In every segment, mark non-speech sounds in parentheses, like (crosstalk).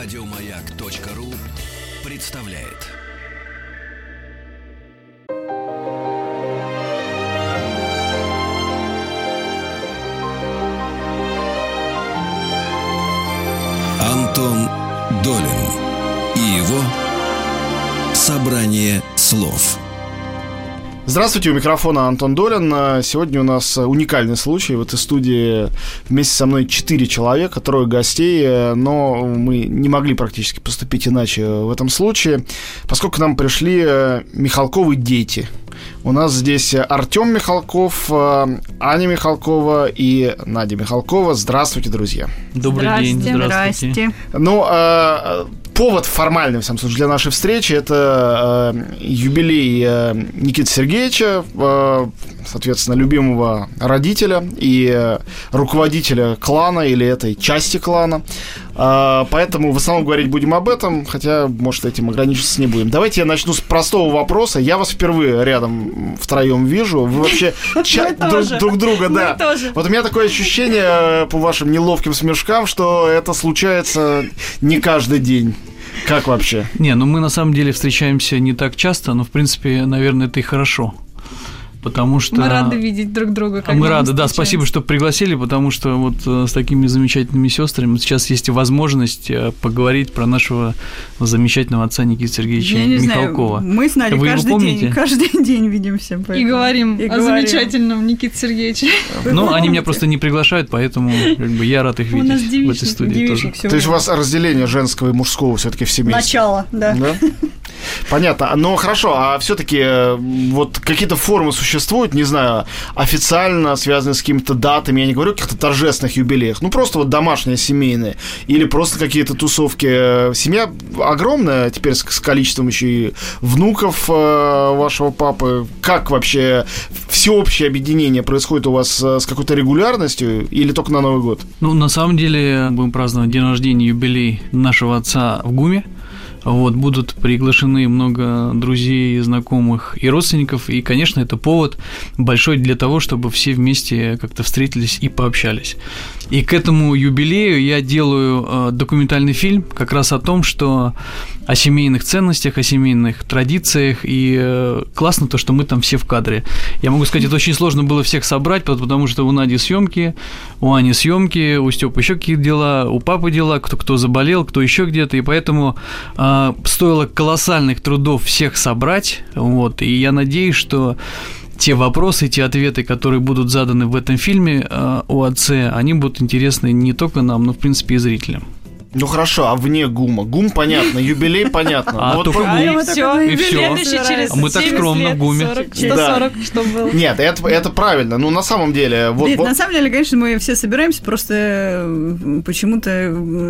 Радиомаяк.ру представляет. Антон Долин и его собрание слов. Здравствуйте, у микрофона Антон Долин. Сегодня у нас уникальный случай. В этой студии вместе со мной четыре человека, трое гостей, но мы не могли практически поступить иначе в этом случае, поскольку к нам пришли Михалковы дети. У нас здесь Артем Михалков, Аня Михалкова и Надя Михалкова. Здравствуйте, друзья. Добрый Здрасте. день. Здравствуйте. Здрасте. Ну, э, повод формальный, в самом случае, для нашей встречи это э, юбилей э, Никиты Сергеевича, э, соответственно, любимого родителя и э, руководителя клана или этой части клана. Э, поэтому в основном говорить будем об этом, хотя, может, этим ограничиться не будем. Давайте я начну с простого вопроса. Я вас впервые рядом втроем вижу. Вы вообще (laughs) ча- друг, друг друга, да. Вот у меня такое ощущение э, по вашим неловким смешкам, что это случается не каждый день. Как вообще? Не, ну мы на самом деле встречаемся не так часто, но в принципе, наверное, это и хорошо. Потому что... Мы рады видеть друг друга. А когда мы мы рады, да, спасибо, что пригласили, потому что вот э, с такими замечательными сестрами сейчас есть возможность э, поговорить про нашего замечательного отца Никиты Сергеевича Я не Михалкова. знаю, мы с Надей Вы каждый день, каждый (laughs) день видимся. И поэтому- говорим И о говорим. замечательном Никите Сергеевиче. Вы Ну, они меня просто не приглашают, поэтому как бы, я рад их (laughs) У видеть нас в этой студии тоже. То есть у вас разделение женского и мужского все-таки в семействе? Начало, да. Да? Понятно. Но хорошо, а все-таки вот какие-то формы существуют, не знаю, официально связанные с какими-то датами, я не говорю о каких-то торжественных юбилеях, ну просто вот домашние, семейные, или просто какие-то тусовки. Семья огромная теперь с, с количеством еще и внуков э, вашего папы. Как вообще всеобщее объединение происходит у вас э, с какой-то регулярностью или только на Новый год? Ну, на самом деле, будем праздновать день рождения, юбилей нашего отца в ГУМе. Вот, будут приглашены много друзей, знакомых и родственников. И, конечно, это повод большой для того, чтобы все вместе как-то встретились и пообщались. И к этому юбилею я делаю э, документальный фильм как раз о том, что о семейных ценностях, о семейных традициях. И э, классно то, что мы там все в кадре. Я могу сказать, это очень сложно было всех собрать, пот- потому что у Нади съемки, у Ани съемки, у Степы еще какие-то дела, у папы дела, кто, кто заболел, кто еще где-то. И поэтому э, стоило колоссальных трудов всех собрать. Вот, и я надеюсь, что те вопросы, те ответы, которые будут заданы в этом фильме э, о отце, они будут интересны не только нам, но, в принципе, и зрителям. Ну хорошо, а вне ГУМа? ГУМ понятно, юбилей (laughs) понятно. А вот только про- ГУМ. мы все, И через А мы так 70 скромно в ГУМе. 40, Да. 140, что было. Нет, это, это правильно. Ну, на самом деле, вот, Нет, вот- на самом деле, конечно, мы все собираемся, просто э, почему-то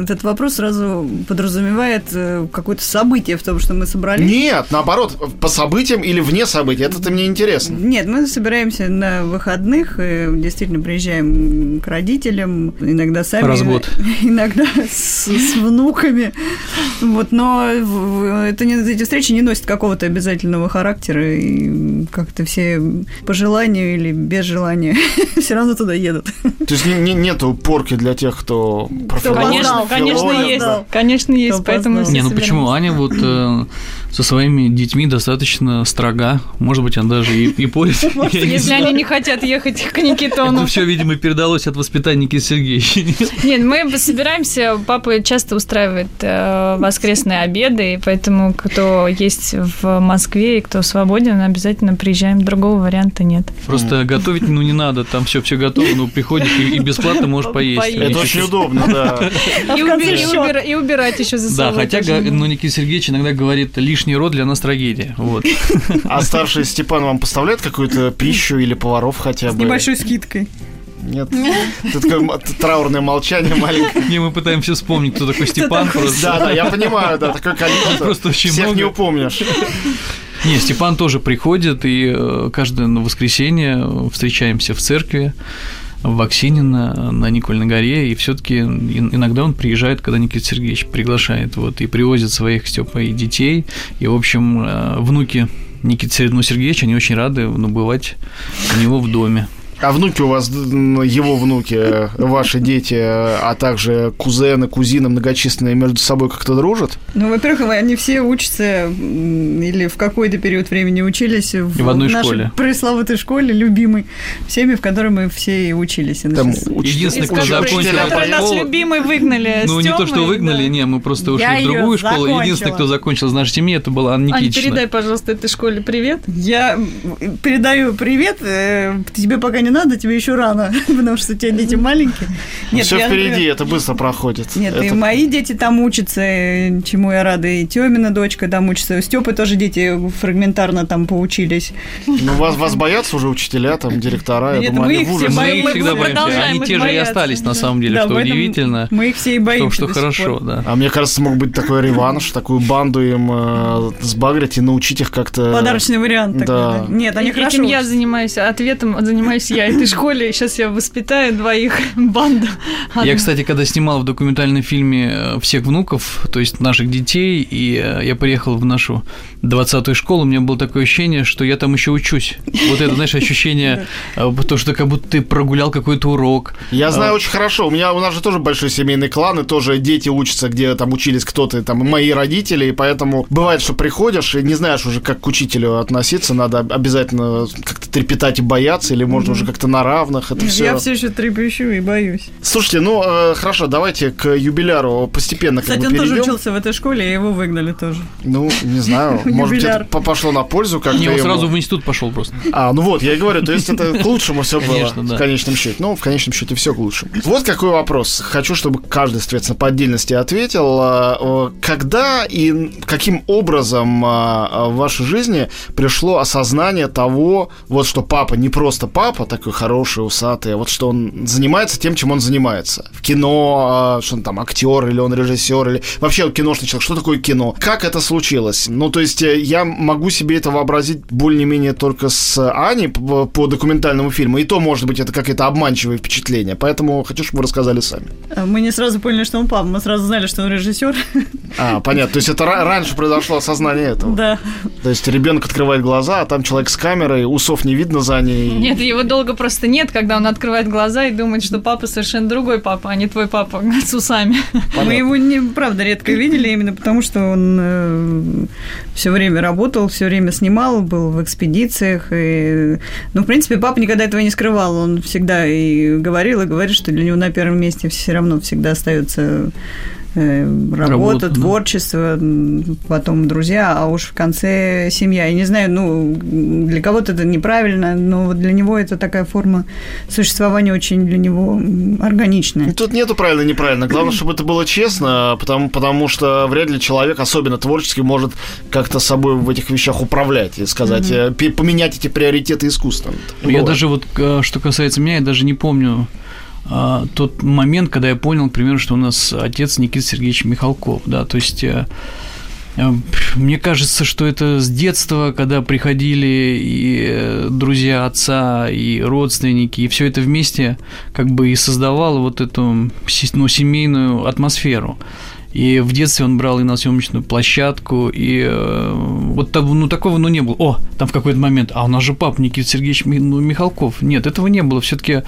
этот вопрос сразу подразумевает э, какое-то событие в том, что мы собрались. Нет, наоборот, по событиям или вне событий. Это-то мне интересно. Нет, мы собираемся на выходных, э, действительно приезжаем к родителям, иногда сами. Развод. (laughs) Иногда с, с внуками. Вот, но это не, эти встречи не носят какого-то обязательного характера, и как-то все по желанию или без желания (laughs) все равно туда едут. То есть не- не- нету порки для тех, кто профилолог, Конечно, конечно есть. да. Конечно есть, Кто поэтому Не, ну почему? Аня вот э, со своими детьми достаточно строга. Может быть, она даже и, и порит. Если они не хотят ехать к Это Никитону. все, видимо, передалось от воспитания Никиты Сергеевича. Нет, мы собираемся, папа часто устраивает э, воскресные обеды, и поэтому кто есть в Москве и кто свободен, обязательно приезжаем. Другого варианта нет. Просто готовить, ну, не надо, там все все готово, ну, приходишь и, бесплатно можешь поесть. Это очень удобно, да. И, убирать еще за Да, собой. хотя, га- надо. ну, Никита Сергеевич иногда говорит, лишний род для нас трагедия. Вот. А старший Степан вам поставляет какую-то пищу или поваров хотя С бы? небольшой скидкой. Нет. Это такое траурное молчание маленькое. Не, мы пытаемся вспомнить, кто такой Степан просто. Да, да, я понимаю, да, такое количество. (laughs) Просто очень Всех много. не упомнишь. Не, Степан тоже приходит, и э, каждое воскресенье встречаемся в церкви в Ваксинино на Никольной горе, и все таки иногда он приезжает, когда Никита Сергеевич приглашает, вот, и привозит своих Степа и детей, и, в общем, э, внуки Никиты Сер- ну, Сергеевича, они очень рады ну, бывать у него в доме. А внуки у вас, его внуки, э, ваши дети, э, а также кузены, кузины многочисленные между собой как-то дружат? Ну, во-первых, они все учатся или в какой-то период времени учились в, в одной нашей школе. пресловутой школе, любимой, всеми, в которой мы все и учились. И Там учителя- Единственное, кто закончил из которой нас любимый выгнали. Ну, не то, что выгнали, да. не, мы просто ушли Я в другую школу. закончила. Единственный, кто закончил из нашей семьи, это была Анна Ань, Никитична. передай, пожалуйста, этой школе привет. Я передаю привет. э, Тебе пока не надо, тебе еще рано, (laughs) потому что у тебя дети маленькие. Все я, впереди, например, это быстро проходит. Нет, и Это- мои дети там учатся, э, чему я рада, и Тёмина дочка там учится. У Степы тоже дети фрагментарно там поучились. Ну, вас, вас боятся уже учителя, там, директора, я Нет, думаю, мы они их в все ужасе. Мы их всегда боимся. Они те же и остались, на да. самом деле, Да, что удивительно. Мы их все и боимся. что хорошо, пор. да. А мне кажется, мог быть такой реванш, такую банду им э, сбагрить и научить их как-то... Подарочный вариант. такой, Да. да. Нет, они Этим хорошо. я занимаюсь, ответом занимаюсь я (laughs) этой школе. Сейчас я воспитаю двоих (laughs) банду. Я, кстати, когда снимал в документальном фильме э, всех внуков, то есть наших детей, и э, я приехал в нашу 20-ю школу, у меня было такое ощущение, что я там еще учусь. Вот это, знаешь, ощущение, (laughs) э, то, что как будто ты прогулял какой-то урок. Я знаю А. очень хорошо. У меня у нас же тоже большой семейный клан, и тоже дети учатся, где там учились кто-то, там мои родители, и поэтому бывает, что приходишь и не знаешь уже, как к учителю относиться, надо обязательно как-то трепетать и бояться, или можно уже как-то на равных. Это все. Я все еще трепещу и боюсь. Слушайте, ну э, хорошо, давайте к юбиляру постепенно как Кстати, бы он тоже перейдем. учился в этой школе, и его выгнали тоже. Ну, не знаю, (laughs) может быть, это пошло на пользу как-то Не, он сразу в институт пошел просто. А, ну вот, я и говорю, то есть это к лучшему все было в конечном счете. Ну, в конечном счете все к лучшему. Вот какой вопрос. Хочу, чтобы каждый, соответственно, по отдельности ответил. Э, Когда и каким образом а, в вашей жизни пришло осознание того, вот что папа не просто папа, такой хороший, усатый, а вот что он занимается тем, чем он занимается. В кино, а, что он там, актер или он режиссер, или вообще он киношный человек. Что такое кино? Как это случилось? Ну, то есть э, я могу себе это вообразить более-менее только с Аней по, по документальному фильму, и то, может быть, это какое-то обманчивое впечатление. Поэтому хочу, чтобы вы рассказали сами. А Мы не сразу поняли, что он папа, мы сразу знали, что он режиссер. А, понятно. То есть это ра- раньше произошло осознание этого. Да. То есть ребенок открывает глаза, а там человек с камерой, усов не видно за ней. Нет, его долго просто нет, когда он открывает глаза и думает, что папа совершенно другой папа, а не твой папа (laughs) с усами. Мы его, не, правда, редко видели, именно потому что он все время работал, все время снимал, был в экспедициях. И, ну, в принципе, папа никогда этого не скрывал. Он всегда и говорил, и говорит, что для него на первом месте все равно всегда остается э, работа, Работа, да. творчество, м, потом друзья, а уж в конце семья. Я не знаю, ну, для кого-то это неправильно, но вот для него это такая форма существования очень для него органичная. Тут нету правильно и неправильно. Главное, чтобы это было честно, потому, потому что вряд ли человек, особенно творческий, может как-то собой в этих вещах управлять и сказать, э, пе- поменять эти приоритеты искусственно. Я даже вот, э, что касается меня, я даже не помню а, тот момент, когда я понял, к примеру, что у нас отец Никита Сергеевич Михалков, да, то есть э, э, мне кажется, что это с детства, когда приходили и э, друзья отца, и родственники, и все это вместе как бы и создавало вот эту ну, семейную атмосферу. И в детстве он брал и на съемочную площадку, и э, вот ну, такого ну, не было. О, там в какой-то момент, а у нас же пап Никита Сергеевич ну, Михалков. Нет, этого не было. все таки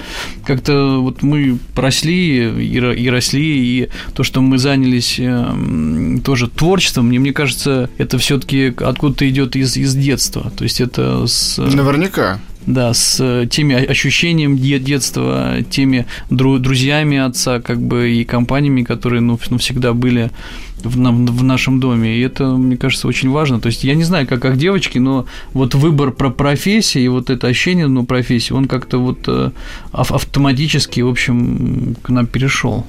как-то вот мы росли и, и росли, и то, что мы занялись э, тоже творчеством, мне, мне кажется, это все таки откуда-то идет из, из детства. То есть это с... Наверняка. Да, с э, теми ощущением де- детства, теми дру- друзьями отца, как бы и компаниями, которые, ну, ну, всегда были в, на- в нашем доме. И это, мне кажется, очень важно. То есть я не знаю, как, как девочки, но вот выбор про профессии и вот это ощущение, ну, профессии, он как-то вот э, ав- автоматически, в общем, к нам перешел.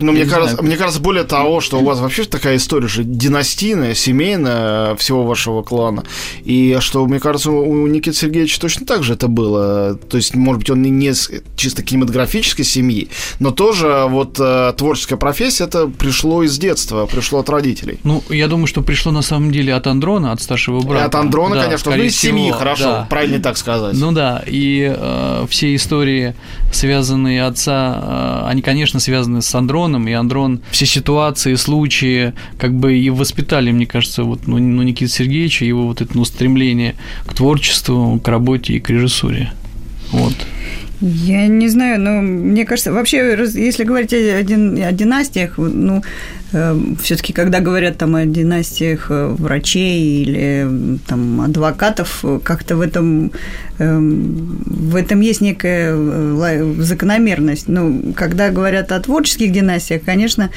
Ну, мне не кажется, знаю. мне кажется, более того, что у вас вообще такая история же династийная, семейная всего вашего клана. И что, мне кажется, у Никиты Сергеевича точно так же это было. То есть, может быть, он не- с чисто кинематографической семьи, но тоже вот э, творческая профессия, это пришло из детства, пришло от родителей. Ну, я думаю, что пришло на самом деле от Андрона, от старшего И брата. от Андрона, Да, конечно, ну из семьи, всего, хорошо, да. правильно так сказать. Ну да, и э, все истории, связанные отца, э, они, конечно, связаны с Андроном, и Андрон все ситуации, случаи, как бы и воспитали, мне кажется, вот, ну, ну Никита Сергеевича, его вот это ну, стремление к творчеству, к работе и к режиссуре. Вот. Я не знаю, но мне кажется, вообще, если говорить о, о династиях, ну, все-таки, когда говорят там о династиях э, врачей или там адвокатов, э, как-то в этом эм, в этом есть некая э, закономерность. Ну, когда говорят о творческих династиях, конечно,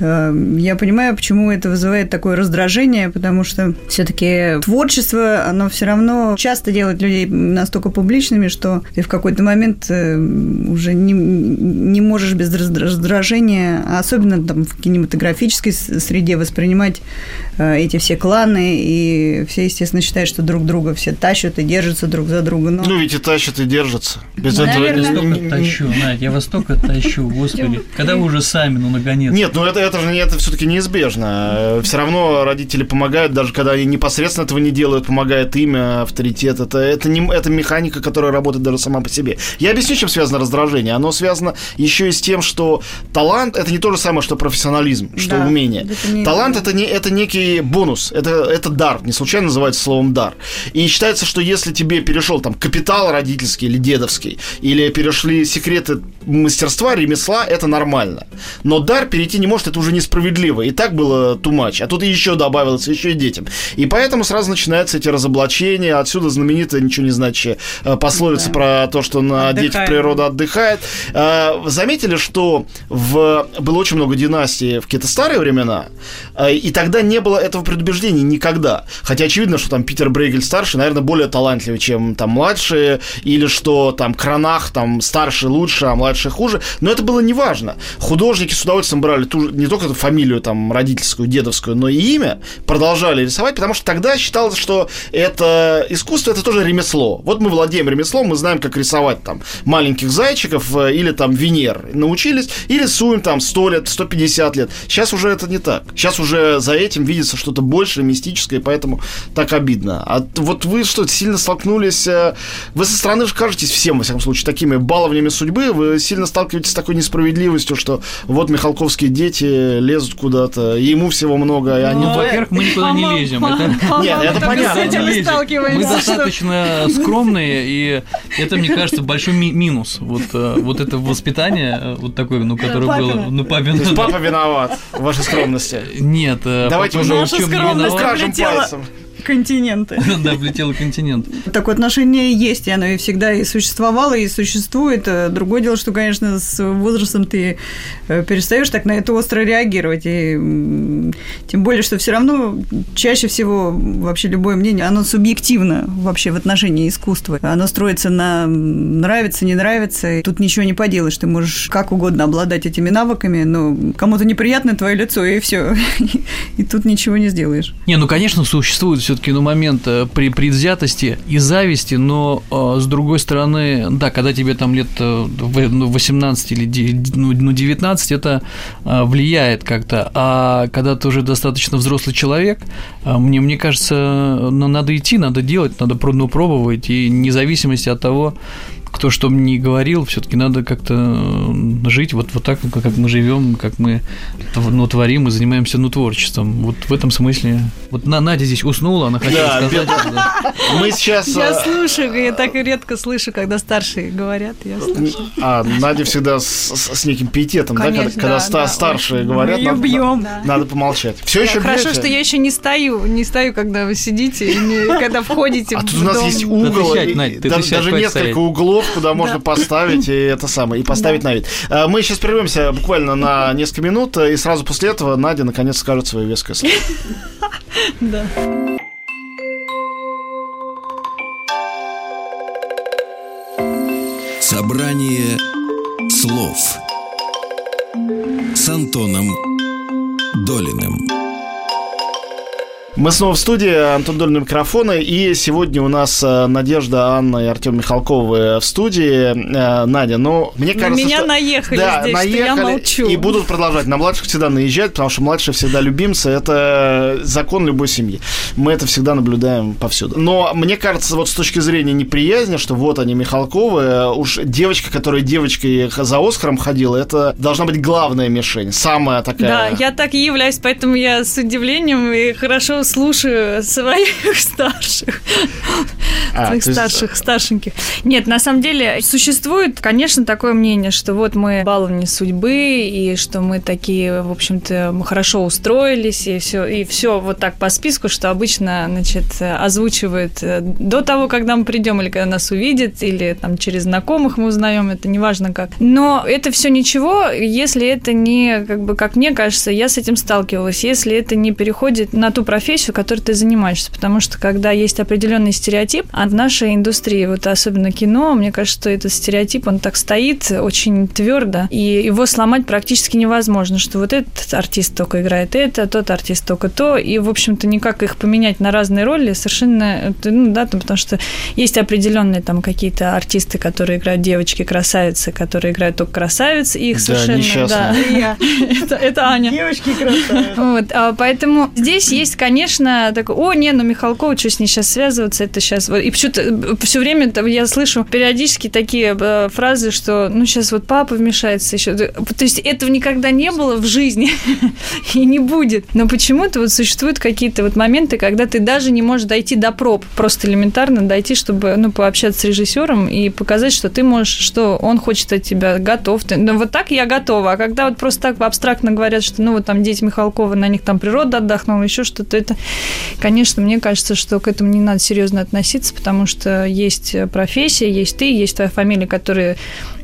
э, я понимаю, почему это вызывает такое раздражение, потому что все-таки творчество, оно все равно часто делает людей настолько публичными, что ты в какой-то момент уже не, не можешь без раздра- раздражения, особенно там в кинематографической с- среде воспринимать э, эти все кланы, и все, естественно, считают, что друг друга все тащат и держатся друг за друга. Но... Ну, ведь и тащат, и держатся. Без Наверное. этого... Я столько тащу, Надь, я вас столько тащу, господи. Когда вы уже сами, ну, наконец. Нет, ну это, это же не- это все-таки неизбежно. Все равно родители помогают, даже когда они непосредственно этого не делают, помогает имя, авторитет. Это, это, не, это механика, которая работает даже сама по себе. Я объясню, чем связано раздражение. Оно связано еще и с тем, что талант это не то же самое, что профессионализм, что Да, умение. это не- талант это, не, это некий бонус, это, это дар, не случайно называется словом дар. И считается, что если тебе перешел там капитал родительский или дедовский, или перешли секреты мастерства, ремесла, это нормально. Но дар перейти не может, это уже несправедливо. И так было тумач, а тут еще добавилось, еще и детям. И поэтому сразу начинаются эти разоблачения, отсюда знаменитая ничего не значащая э, пословица Да. про то, что на Отдыхает. детях природа отдыхает. Э, Заметили, что в... было очень много династий в какие-то старые времена, э, и тогда не было этого предубеждения никогда. Хотя очевидно, что там Питер Брейгель старший, наверное, более талантливый, чем там младшие, или что там Кранах там старший лучше, а младший хуже. Но это было неважно. Художники с удовольствием брали ту, не только эту фамилию там родительскую, дедовскую, но и имя, продолжали рисовать, потому что тогда считалось, что это искусство, это тоже ремесло. Вот мы владеем ремеслом, мы знаем, как рисовать там маленьких зайчиков э, или там Венер. Научились и рисуем там 100 лет, 150 лет. Сейчас уже это не так. Сейчас уже за этим видится что-то большее, мистическое, поэтому так обидно. А вот вы что, сильно столкнулись... э, Вы со стороны же кажетесь всем, во всяком случае, такими баловнями судьбы. Вы сильно сталкиваетесь с такой несправедливостью, что вот Михалковские дети лезут куда-то, и ему всего много, и они... Ну, во-первых, мы никуда не лезем. Это... Нет, это понятно. Мы достаточно скромные, и это, мне кажется, большой ми- минус. Вот, э, вот это воспитание, э, вот такое, ну, которое было... Ну, папин. То есть папа виноват в вашей скромности. Нет, э, Давайте уже виноват. Скажем пальцем. Континенты. (laughs) Да, влетел континент. Такое отношение есть, и оно и всегда и существовало, и существует. Э, Другое дело, что, конечно, с возрастом ты э, перестаешь так на это остро реагировать. И тем более, что все равно чаще всего вообще любое мнение, оно субъективно вообще в отношении искусства. Оно строится на нравится, не нравится. И тут ничего не поделаешь. Ты можешь как угодно обладать этими навыками, но кому-то неприятно твое лицо, и все. (laughs) И тут ничего не сделаешь. Не, ну, конечно, существует все-таки ну, момент э, при предвзятости и зависти, но э, с другой стороны, да, когда тебе там лет э, в- ну, 18 или ну, ну, 19, это э, влияет как-то. А когда ты уже достаточно взрослый человек, мне, мне кажется, ну, надо идти, надо делать, надо ну, пробовать, и вне зависимости от того, кто что мне не говорил, все-таки надо как-то э, жить вот, вот так, как мы живем, как мы ну, творим и занимаемся ну, творчеством. Вот в этом смысле. Вот На- Надя здесь уснула, она хотела Да, сказать. да. Мы сейчас... Я э, слушаю, я так редко слышу, когда старшие говорят, я слушаю. А, Надя всегда с, с- с неким пиететом, да, когда, Конечно, когда да, ста- да, старшие очень. говорят, надо, бьём. надо- надо помолчать. Все еще Хорошо, бьете? что я еще не стою, не стою, когда вы сидите, и не- когда входите А в тут у нас дом. есть Да угол, ты сядь, и- Надь, ты- ты даже, даже несколько стоять. Углов, куда можно поставить и это самое, и поставить на вид. А, Мы сейчас прервемся буквально на несколько минут, и сразу после этого Надя наконец скажет свое веское слово. (laughs) Да. Собрание слов с Антоном Долиным. Мы снова в студии, Антон Долин микрофона, и сегодня у нас э, Надежда, Анна и Артем Михалковы в студии. Э, Надя, ну, мне На кажется, меня что... наехали Да, здесь, что я наехали молчу. и будут продолжать. На младших всегда наезжать, потому что младшие всегда любимцы. Это закон любой семьи. Мы это всегда наблюдаем повсюду. Но мне кажется, вот с точки зрения неприязни, что вот они, Михалковы, э, уж девочка, которая девочкой за Оскаром ходила, это должна быть главная мишень, самая такая... Да, я так и являюсь, поэтому я с удивлением и хорошо слушаю своих (laughs) старших. А, своих есть- старших, старшеньких. Нет, на самом деле существует, конечно, такое мнение, что вот мы баловни судьбы, и что мы такие, в общем-то, мы хорошо устроились, и все, и все вот так по списку, что обычно, значит, озвучивают э, до того, когда мы придем, или когда нас увидят, или там через знакомых мы узнаем, это неважно как. Но это все ничего, если это не, как бы, как мне кажется, я с этим сталкивалась, если это не переходит на ту профессию, которой ты занимаешься, потому что когда есть определенный стереотип, а в нашей индустрии, вот особенно кино, мне кажется, что этот стереотип, он так стоит очень твердо, и его сломать практически невозможно, что вот этот артист только играет это, тот артист только то, и, в общем-то, никак их поменять на разные роли совершенно, ну, да, там, потому что есть определенные там какие-то артисты, которые играют девочки-красавицы, которые играют только красавиц, и их Да, совершенно, да, несчастные. (laughs) это, это Аня. Девочки красавицы. Вот, а, поэтому здесь есть, конечно, такой, о, не, ну Михалкова, что с ней сейчас связываться, это сейчас... И почему-то все время там я слышу периодически такие э, фразы, что, ну, сейчас вот папа вмешается еще. То есть этого никогда не было в жизни (laughs) и не будет. Но почему-то вот существуют какие-то вот моменты, когда ты даже не можешь дойти до проб, просто элементарно дойти, чтобы, ну, пообщаться с режиссером и показать, что ты можешь, что он хочет от тебя, готов. Ты, ну, вот так я готова. А когда вот просто так абстрактно говорят, что, ну, вот там дети Михалкова, на них там природа отдохнула, еще что-то, это, конечно, мне кажется, что к этому не надо серьезно относиться, потому что есть профессия, есть ты, есть твоя фамилия, которая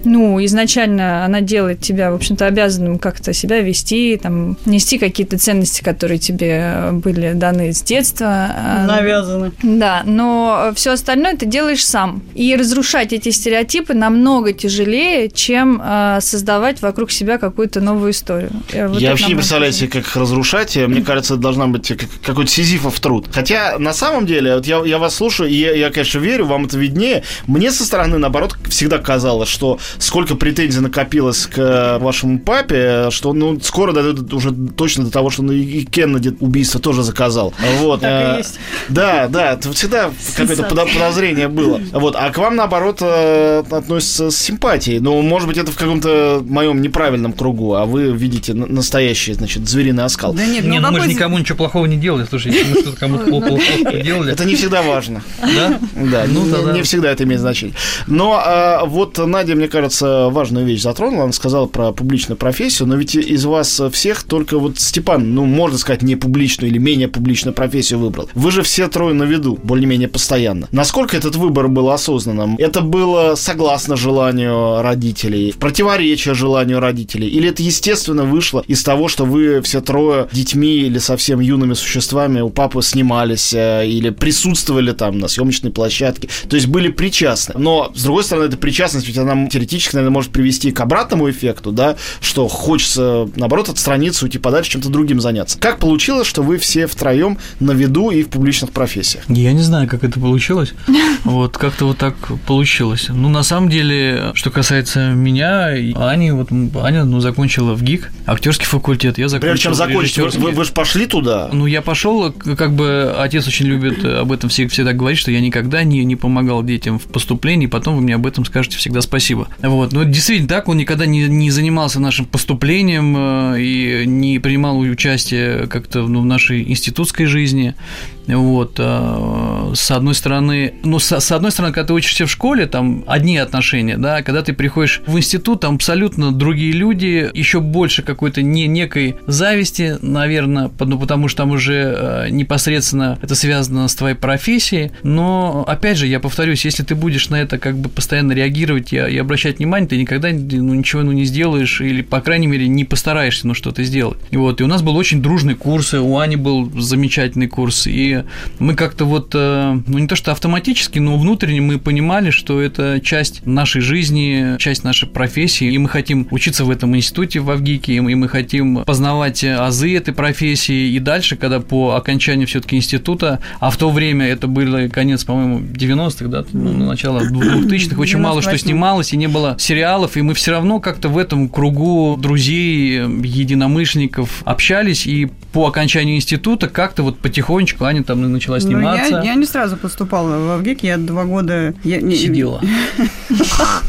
ну, изначально она делает тебя, в общем-то, обязанным как-то себя вести, там, нести какие-то ценности, которые тебе были даны с детства. А, Навязаны. Да, но все остальное ты делаешь сам. И разрушать эти стереотипы намного тяжелее, чем э, создавать вокруг себя какую-то новую историю. Э, вот я вообще не представляю себе, как их разрушать. Мне кажется, это должна быть как- какой-то сизифов труд. Хотя, на самом деле, вот я, я вас слушаю, и я, я, конечно, верю, вам это виднее. Мне со стороны, наоборот, всегда казалось, что сколько претензий накопилось к э, вашему папе, что ну, скоро дойдет уже точно до того, что ну, и Кеннеди убийство тоже заказал. Вот. Так и э, есть. Да, да, это всегда какое-то подо- подозрение было. Вот, а к вам, наоборот, э, относятся с симпатией. Ну, может быть, это в каком-то моем неправильном кругу, а вы видите на- настоящий, значит, звериный оскал. Да нет, Не, ну ну мы же никому ничего плохого не делали. Слушай, если мы что-то кому-то плохо делали, Это не всегда важно. да? Да, Ну, не- всегда это имеет значение. Но а, вот Надя, мне кажется, важную вещь затронула. Она сказала про публичную профессию, но ведь из вас всех только вот Степан, ну, можно сказать, не публичную или менее публичную профессию выбрал. Вы же все трое на виду, более-менее постоянно. Насколько этот выбор был осознанным? Это было согласно желанию родителей, в противоречие желанию родителей? Или это естественно вышло из того, что вы все трое детьми или совсем юными существами у папы снимались э, или присутствовали там на съемочной площадке, то есть были причастны. Но, с другой стороны, эта причастность, ведь она теоретически, наверное, может привести к обратному эффекту, да, что хочется, наоборот, отстраниться, уйти подальше, чем-то другим заняться. Как получилось, что вы все втроем на виду и в публичных профессиях? Я не знаю, как это получилось. (laughs) Вот как-то вот так получилось. Ну, на самом деле, что касается меня Ани, вот Аня, ну, закончила в ГИК, актерский факультет, я закончил Прежде чем закончить, вы- вы же пошли туда. Ну, я пошел, как бы отец очень любит об этом всегда, говорить, что я никогда не, не помогал детям в поступлении, потом вы мне об этом скажете всегда спасибо. Вот, ну, действительно так, он никогда не, не занимался нашим поступлением э, и не принимал участие как-то ну, в нашей институтской жизни. Вот, э, с одной стороны, ну, с, с одной стороны, когда ты учишься в школе, там одни отношения, да, когда ты приходишь в институт, там абсолютно другие люди, еще больше какой-то не некой зависти, наверное, ну, потому что там уже э, непосредственно это связано с твоей профессией, но, опять же, я повторюсь, если ты будешь на это как бы постоянно реагировать и, и обращать внимание, ты никогда ну, ничего ну, не сделаешь или, по крайней мере, не постараешься ну, что-то сделать. И вот, и у нас был очень дружный курс, и у Ани был замечательный курс, и мы как-то вот, э, ну не то что автоматически, но внутренне мы понимали, что это часть нашей жизни, часть нашей профессии, и мы хотим учиться в этом институте в Авгике, и мы хотим познавать азы этой профессии, и дальше, когда по окончанию все-таки института, а в то время это был конец, по-моему, 90-х, да, ну, начало 2000-х, очень мало что 98-м. снималось, и не было сериалов, и мы все равно как-то в этом кругу друзей, единомышленников общались, и по окончанию института как-то вот потихонечку Аня там начала Ну, сниматься. я, я не сразу поступала в Авгик, я два года... Я, не- Сидела. (laughs)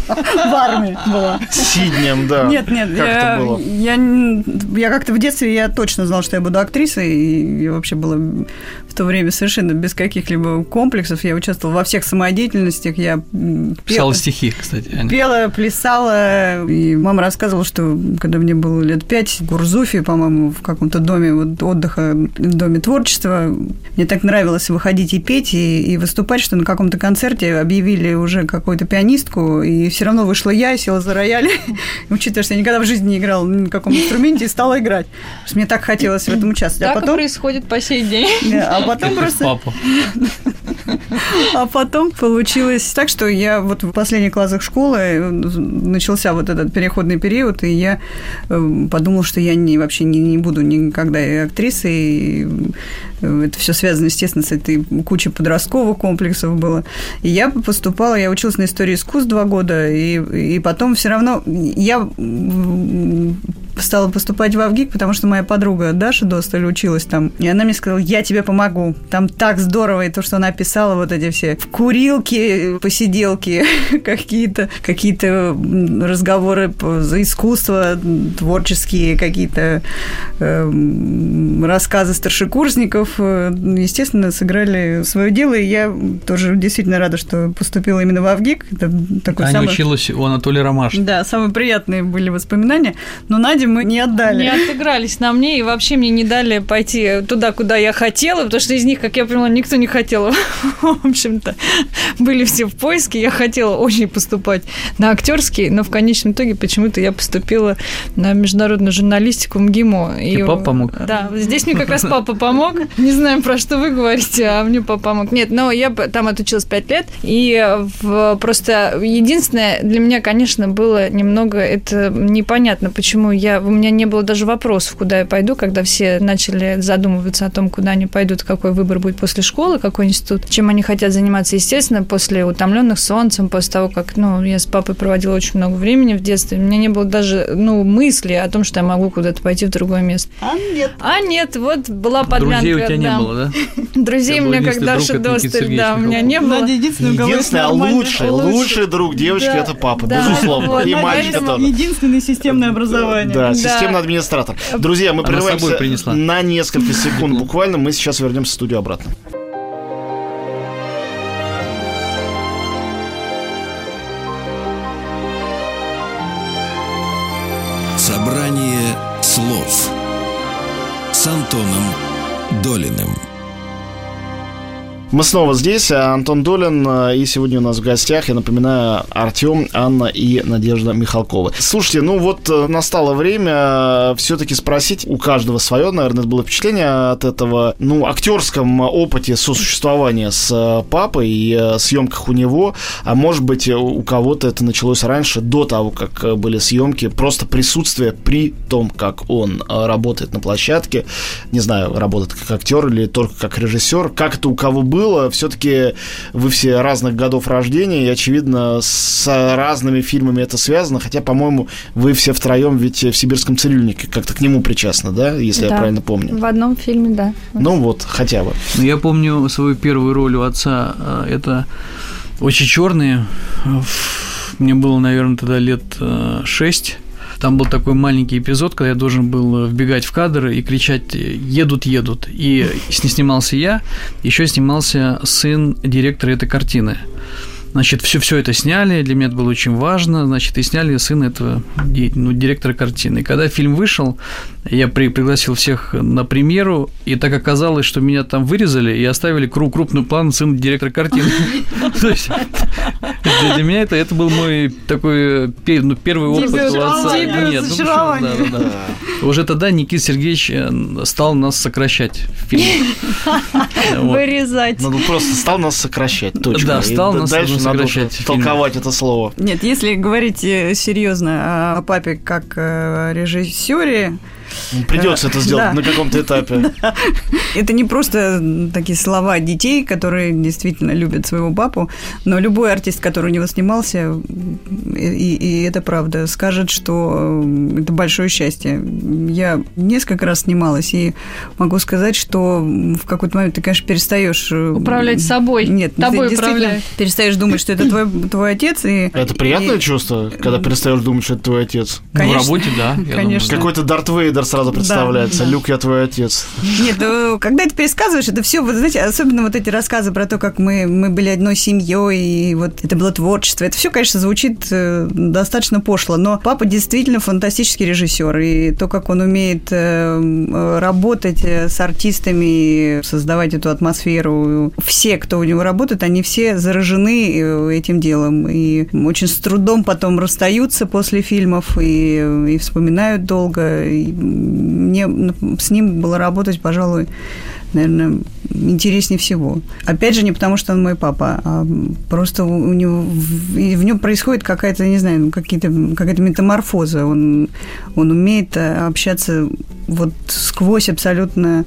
В армии была. Сиднем, да. Нет, нет, Как я, это было? Я, как-то в детстве я точно знала, что я буду актрисой, и я вообще была в то время совершенно без каких-либо комплексов. Я участвовала во всех самодеятельностях. Я м, Писала пела, стихи, кстати. Пела, плясала. И мама рассказывала, что когда мне было лет пять, в Гурзуфе, по-моему, в каком-то доме вот, отдыха, доме творчества, мне так нравилось выходить и петь, и, и выступать, что на каком-то концерте объявили уже какую-то пианистку, и все равно вышла я, села за рояль, (laughs) учитывая, что я никогда в жизни не играла ни на каком инструменте, и стала играть. Потому что мне так хотелось в этом участвовать. Так А и потом, происходит по сей день. А потом просто а потом получилось так, что я вот в последних классах школы э, начался вот этот переходный период, и я э, подумала, что я не, вообще не, не буду никогда и актрисой. И э, это все связано, естественно, с этой кучей подростковых комплексов было. И я поступала, я училась на истории искусств два года, и, и потом все равно я стала поступать в Авгик, потому что моя подруга Даша Досталь училась там, и она мне сказала, я тебе помогу, там так здорово, и то, что она писала, вот эти все курилки, посиделки, (laughs) какие-то какие разговоры по- за искусство, творческие какие-то эм, рассказы старшекурсников, э, естественно, сыграли свое дело, и я тоже действительно рада, что поступила именно в Авгик. Это такой Аня самый... училась у Анатолия Ромашина. Да, самые приятные были воспоминания. Но Наде мы не отдали. Не отыгрались на мне, и вообще мне не дали пойти туда, куда я хотела, потому что из них, как я поняла, никто не хотел. (laughs) В общем-то, были все в поиске. Я хотела очень поступать на актерский, но в конечном итоге почему-то я поступила на международную журналистику МГИМО. И- Тебе папа помог? Да, здесь мне как раз папа помог. Не знаю, про что вы говорите, а мне папа помог. Нет, но я там отучилась пять лет, и в- просто единственное для меня, конечно, было немного это непонятно, почему я у меня не было даже вопросов, куда я пойду, когда все начали задумываться о том, куда они пойдут, какой выбор будет после школы, какой институт, чем они хотят заниматься. Естественно, после утомленных солнцем, после того, как ну, я с папой проводила очень много времени в детстве, у меня не было даже ну, мысли о том, что я могу куда-то пойти в другое место. А нет. А нет, вот была подмянка. Друзей у тебя не было, да? (laughs) Друзей У меня как единственный Даша Досталь, да, у меня не было. Нормальный- лучший, лучший. друг девочки это папа, безусловно. И мальчика тоже. Единственное системное образование. Да, системный администратор. Друзья, мы прерываемся на несколько секунд буквально. Мы сейчас вернемся в студию обратно. Собрание слов с Антоном Долиным. Мы снова здесь, а Антон Долин, э, и сегодня у нас в гостях, я напоминаю, Артем, Анна и Надежда Михалкова. Слушайте, ну вот э, настало время все-таки спросить, у каждого свое, наверное, было впечатление от этого, ну, актерском опыте сосуществования с э, папой и э, съемках у него, а может быть, э, у кого-то это началось раньше, до того, как э, были съемки, просто присутствие при том, как он э, работает на площадке, не знаю, работает как актер или только как режиссер, как это у кого было, все-таки вы все разных годов рождения, и, очевидно, с разными фильмами это связано, хотя, по-моему, вы все втроем ведь в «Сибирском цирюльнике» как-то к нему причастны, да, если я Да. правильно помню? В одном фильме, да. Ну вот, хотя бы. Ну, Я помню свою первую роль у отца. э, Это очень черные. Мне было, наверное, тогда лет э, шесть. Там был такой маленький эпизод, когда я должен был вбегать в кадр и кричать «едут, едут». И сни- снимался я, еще снимался сын директора этой картины. Значит, все, все это сняли, для меня это было очень важно, значит, и сняли сына этого ну, директора картины. И когда фильм вышел, я при- пригласил всех на премьеру, и так оказалось, что меня там вырезали и оставили кру- крупный план сына директора картины. (laughs) То есть для для меня это, это был мой такой пе- ну, первый опыт Дебют. Нет, ну, да, да, да. Уже тогда Никита Сергеевич э, стал нас сокращать в фильме. (laughs) Вырезать. Ну, просто стал нас сокращать, точно. Да, стал нас Дальше сокращать толковать это слово. Нет, если говорить э, серьезно о папе как э, режиссере, Придется это сделать (laughs) Да. на каком-то этапе. (laughs) это не просто такие слова детей, которые действительно любят своего папу, но любой артист, который у него снимался, и, и это правда, скажет, что э, это большое счастье. Я несколько раз снималась, и могу сказать, что в какой-то момент ты, конечно, перестаешь э, Управлять собой. Нет, Тобой ты действительно управляет. перестаешь думать, что это твой, твой отец. И, Это приятное и- чувство, когда перестаешь думать, что это твой отец? Ну, в Конечно. работе, да. Конечно. Какой-то Дарт Вейдер сразу представляется. Люк, я твой отец. Нет, ну, когда это пересказываешь, это все, вот, знаете, особенно вот эти рассказы про то, как мы, мы были одной семьей, и вот это было творчество. Это все, конечно, звучит э, достаточно пошло, но папа действительно фантастический режиссер, и то, как он умеет э, работать э, с артистами, создавать эту атмосферу. Все, кто у него работает, они все заражены этим делом, и очень с трудом потом расстаются после фильмов и, и вспоминают долго. И мне с ним было работать, пожалуй, наверное, интереснее всего. Опять же, не потому, что он мой папа, а просто у него в, в нем происходит какая-то, не знаю, какие-то, какая-то метаморфоза. Он, он умеет э, общаться вот сквозь абсолютно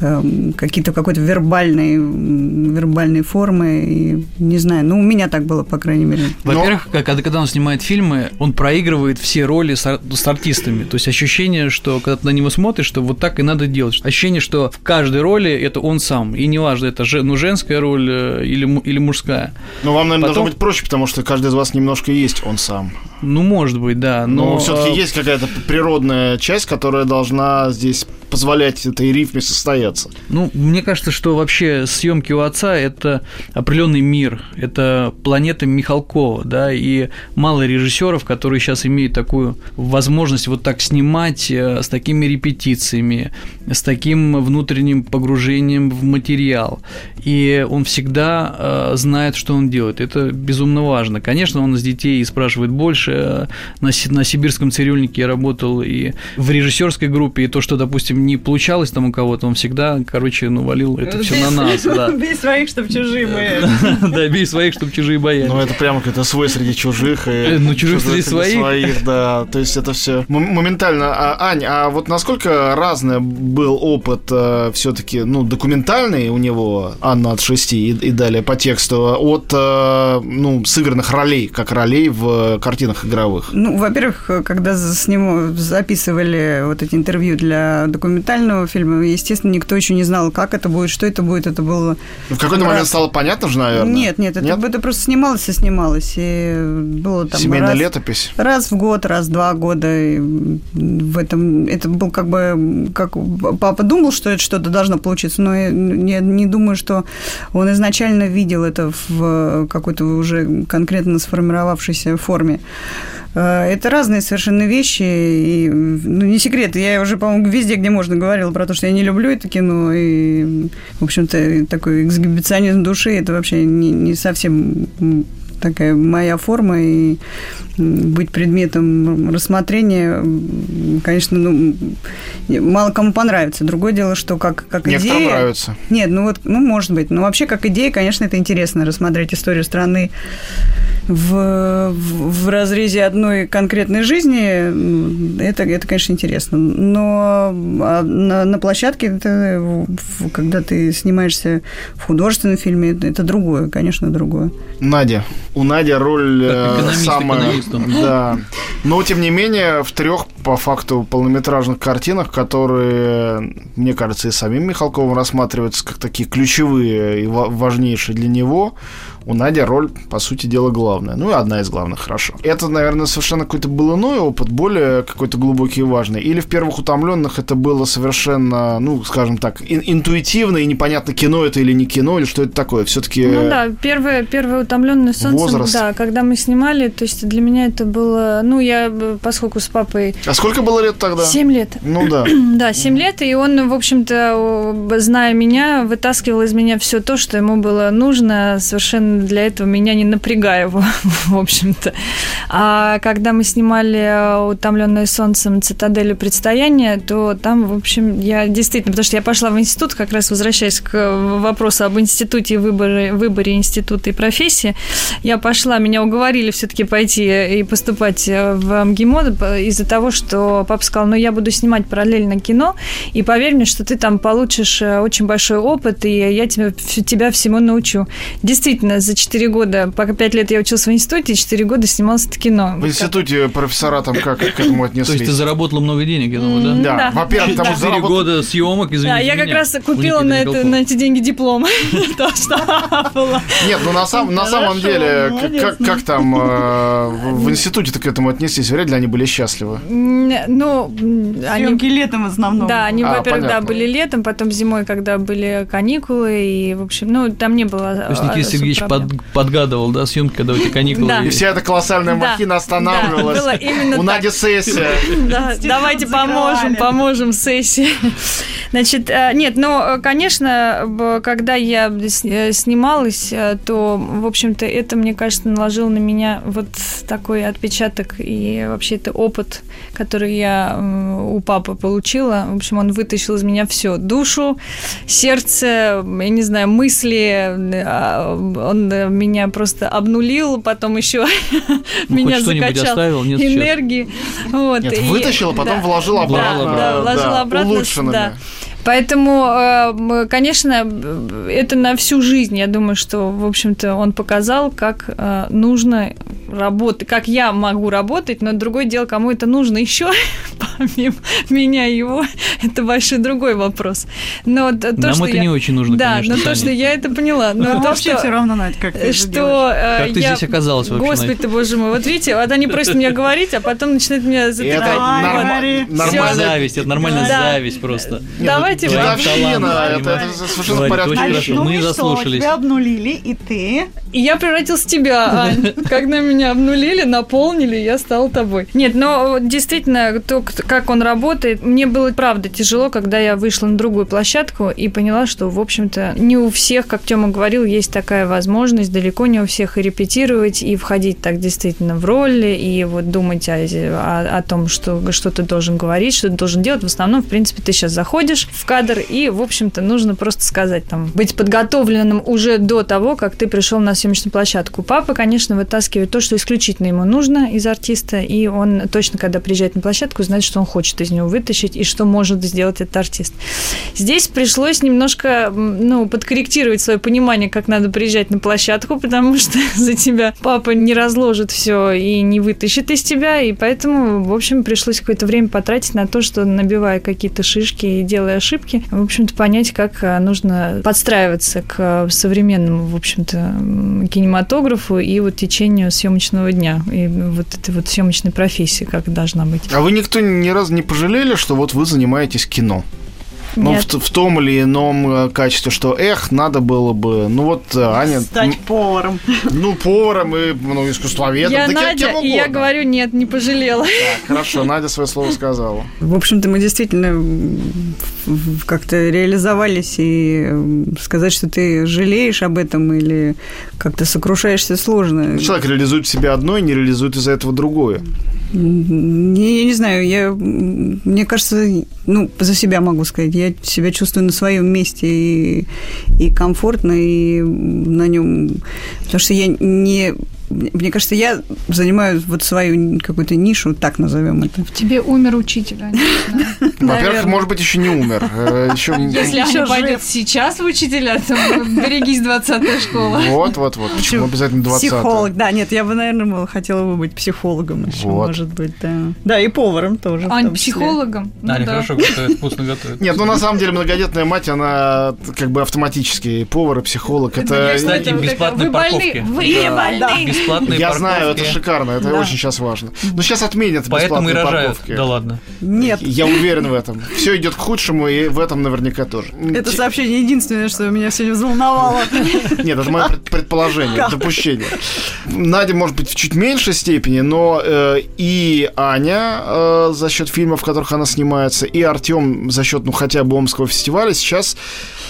э, какие-то какой-то вербальные, вербальные формы. И, не знаю, ну, у меня так было, по крайней мере. Во-первых, Но... когда, когда он снимает фильмы, он проигрывает все роли с, с артистами. То есть ощущение, что когда ты на него смотришь, что вот так и надо делать. Ощущение, что в каждой роли это он сам. И неважно, это же, ну, женская роль э, или, или мужская. Ну, вам, наверное, Потом... должно быть проще, потому что каждый из вас немножко есть он сам. Ну, может быть, да. Но, но все-таки э, есть какая-то природная часть, которая должна здесь позволять этой рифме состояться. Ну, мне кажется, что вообще съемки у отца это определенный мир, это планета Михалкова, да, и мало режиссеров, которые сейчас имеют такую возможность вот так снимать э, с такими репетициями, с таким внутренним погружением в материал. И он всегда э, знает, что он делает. Это безумно важно. Конечно, он с детей спрашивает больше. На, на сибирском цирюльнике я работал и в режиссерской группе, и то, что, допустим, не получалось там у кого-то, он всегда, короче, ну, валил это все на нас. (laughs) (laughs) Да. Бей своих, чтобы чужие боялись. Да, бей своих, чтобы чужие боялись. Ну, это прямо какой-то свой среди чужих. Э, ну, чужих среди своих. Да, то есть это все моментально. А, Ань, а вот насколько разный был опыт э, все-таки, ну, документальный у него, Анна от шести и далее по тексту, от, э, ну, сыгранных ролей, как ролей в картинах игровых? Ну, во-первых, когда с ним записывали вот эти интервью для документального фильма, естественно, никто еще не знал, как это будет, что это будет. Это было... Ну, в какой-то раз... момент стало понятно же, наверное? Нет, нет, это, нет? это просто снималось и снималось. И было там Семейная раз, летопись? Раз в год, раз в два года. И в этом... Это был как бы... Как папа думал, что это что-то должно получиться, но я не, не думаю, что он изначально видел это в какой-то уже конкретно сформировавшейся форме. Э, это разные совершенно вещи. И, ну, не секрет, я уже, по-моему, везде, где можно, говорила про то, что я не люблю это кино. И, в общем-то, такой эксгибиционизм души – это вообще не, не совсем такая моя форма, и быть предметом рассмотрения, конечно, ну, мало кому понравится. Другое дело, что как, как Некоторым идея... нравится. Нет, ну вот, ну, может быть. Но вообще, как идея, конечно, это интересно, рассмотреть историю страны в, в, в разрезе одной конкретной жизни, это, это, конечно, интересно. Но а, на, на площадке, это, когда ты снимаешься в художественном фильме, это, это другое, конечно, другое. Надя. У Нади роль э, самая... (laughs) Да. Но, тем не менее, в трех, по факту, полнометражных картинах, которые, мне кажется, и самим Михалковым рассматриваются как такие ключевые и важнейшие для него, у Нади роль, по сути дела, главная. Ну и одна из главных, хорошо. Это, наверное, совершенно какой-то был иной опыт, более какой-то глубокий и важный. Или в первых утомленных это было совершенно, ну, скажем так, ин- интуитивно и непонятно, кино это или не кино, или что это такое. Все-таки. Ну да, первое, первое утомленное солнцем. Возраст. Да, когда мы снимали, то есть для меня это было. Ну, я, поскольку с папой. А сколько было лет тогда? Семь лет. Ну да. (clears throat) да, семь лет, и он, в общем-то, зная меня, вытаскивал из меня все то, что ему было нужно совершенно для этого меня не напрягая, в (laughs) общем-то. А когда мы снимали «Утомленное солнцем. Цитадели предстояния», то там, в общем, я действительно, потому что я пошла в институт, как раз возвращаясь к вопросу об институте выборе, выборе института и профессии, я пошла, меня уговорили все-таки пойти и поступать в МГИМО из-за того, что папа сказал, ну, я буду снимать параллельно кино, и поверь мне, что ты там получишь очень большой опыт, и я тебя, тебя всему научу. Действительно, за 4 года, пока 5 лет я училась в институте, 4 года снималась в кино. В институте профессора там как к этому То есть ты отнеслись? заработала много денег, я думаю, да? Да, Да. во-первых, там Четыре года съемок, извините Да, я как меня. раз купила на, это, на эти деньги диплом. (laughs) То, что было. Нет, ну на, сам, на самом деле, как, как там э, в, в институте к этому отнеслись? Вряд ли они были счастливы. Ну, Съемки летом в основном. Да, они, А, во-первых, да, были летом, потом зимой, когда были каникулы, и, в общем, ну, там не было То есть Никита Сергеевич. Под- подгадывал, да, съемки, когда у тебя каникулы. Да. И вся эта колоссальная Да, махина останавливалась. да, было именно У так. Нади сессия. (laughs) Да, давайте закрывали. поможем, поможем сессии. (laughs) Значит, э, нет, ну, э, конечно, когда я э, снималась, то, в общем-то, это, мне кажется, наложило на меня вот такой отпечаток и вообще это опыт, который я у папы получила. В общем, он вытащил из меня все душу, сердце, я не знаю, мысли. э, Он э, меня просто обнулил, потом еще (laughs) Ну, меня закачал оставил, нет сейчас. энергии. Вот, Нет, и- вытащила, потом да. Вложила обратно. Да, вложила обратно, улучшенными. да. Поэтому, э, конечно, это на всю жизнь. Я думаю, что, в общем-то, он показал, как э, нужно работать, как я могу работать, но другое дело, кому это нужно еще, (laughs) помимо меня и его, (laughs) это большой другой вопрос. Но то, Нам что это я- не очень нужно, Да, конечно, но то, что я это поняла. Но Ну, то, вообще что- все равно, Надь, как ты что э, Как ты я... здесь оказалась вообще, Господи Надь? ты, боже мой, вот видите, вот они просят меня говорить, а потом начинают меня затыкать. это Давай, норма- говори. Это нормально. зависть, это нормальная зависть просто. Давайте вам- Дедовщина, это, это совершенно в порядке вещей. хорошо. Мы ну и что, заслушались. тебя обнулили, и ты... И я превратилась в тебя, (laughs) Ань. Когда меня обнулили, наполнили, я стала тобой. Нет, но вот действительно, то, как он работает, мне было правда тяжело, когда я вышла на другую площадку и поняла, что, в общем-то, не у всех, как Тёма говорил, есть такая возможность, далеко не у всех и репетировать, и входить так действительно в роли, и вот думать о, о- о том, что, что ты должен говорить, что ты должен делать. В основном, в принципе, ты сейчас заходишь в кадр, и, в общем-то, нужно просто сказать, там, быть подготовленным уже до того, как ты пришел на съемочную площадку. Папа, конечно, вытаскивает то, что исключительно ему нужно из артиста, и он точно, когда приезжает на площадку, знает, что он хочет из него вытащить и что может сделать этот артист. Здесь пришлось немножко, ну, подкорректировать свое понимание, как надо приезжать на площадку, потому что (laughs) за тебя папа не разложит все и не вытащит из тебя, и поэтому, в общем, пришлось какое-то время потратить на то, что набивая какие-то шишки и делая ошибки, в общем-то, понять, как а, нужно подстраиваться к а, современному, в общем-то, кинематографу и вот течению съемочного дня, и вот этой вот съемочной профессии, как должна быть. А вы никто ни разу не пожалели, что вот вы занимаетесь кино? Ну, в, в том или ином э, качестве, что, эх, надо было бы, ну вот э, Аня, Стать поваром. ну, поваром и, ну, искусствоведом, Я да кем- Надя, кем и я говорю, нет, не пожалела. Так, хорошо, Надя свое слово сказала. В общем-то, мы действительно как-то реализовались, и сказать, что ты жалеешь об этом или как-то сокрушаешься, сложно. Человек реализует в себе одно и не реализует из-за этого другое. Я не знаю, я, мне кажется, ну, за себя могу сказать, я себя чувствую на своем месте и, и комфортно, и на нем, потому что я не, мне кажется, я занимаю вот свою какую-то нишу, так назовем это. В тебе умер учитель, Аня. (laughs) Во-первых, может быть, еще не умер. Э, Еще... Если Аня пойдет сейчас в учителя, то берегись 20 школа. Вот, вот, вот. Почему обязательно 20 Психолог, да, нет, я бы, наверное, хотела бы быть психологом еще, Вот. может быть, да. Да, и поваром тоже. Ань, числе. психологом? Ну Аня да. хорошо (laughs) готовит, вкусно готовит. Нет, ну на самом деле многодетная мать, она как бы автоматически повар, и психолог. Это Кстати, Это- бесплатные вы больны, парковки. вы больны. Бесплатные я парковки. знаю, это шикарно, это Да. очень сейчас важно. Но сейчас отменят Поэтому и бесплатные рожают. парковки. Да ладно. Нет, Я уверен в этом. Все идет к худшему, и в этом наверняка тоже. это сообщение единственное, что меня сегодня взволновало. Нет, это мое пред- предположение, допущение. Надя, может быть, в чуть меньшей степени, но э, и Аня э, за счет фильмов, в которых она снимается, и Артем за счет, ну, хотя бы Омского фестиваля, сейчас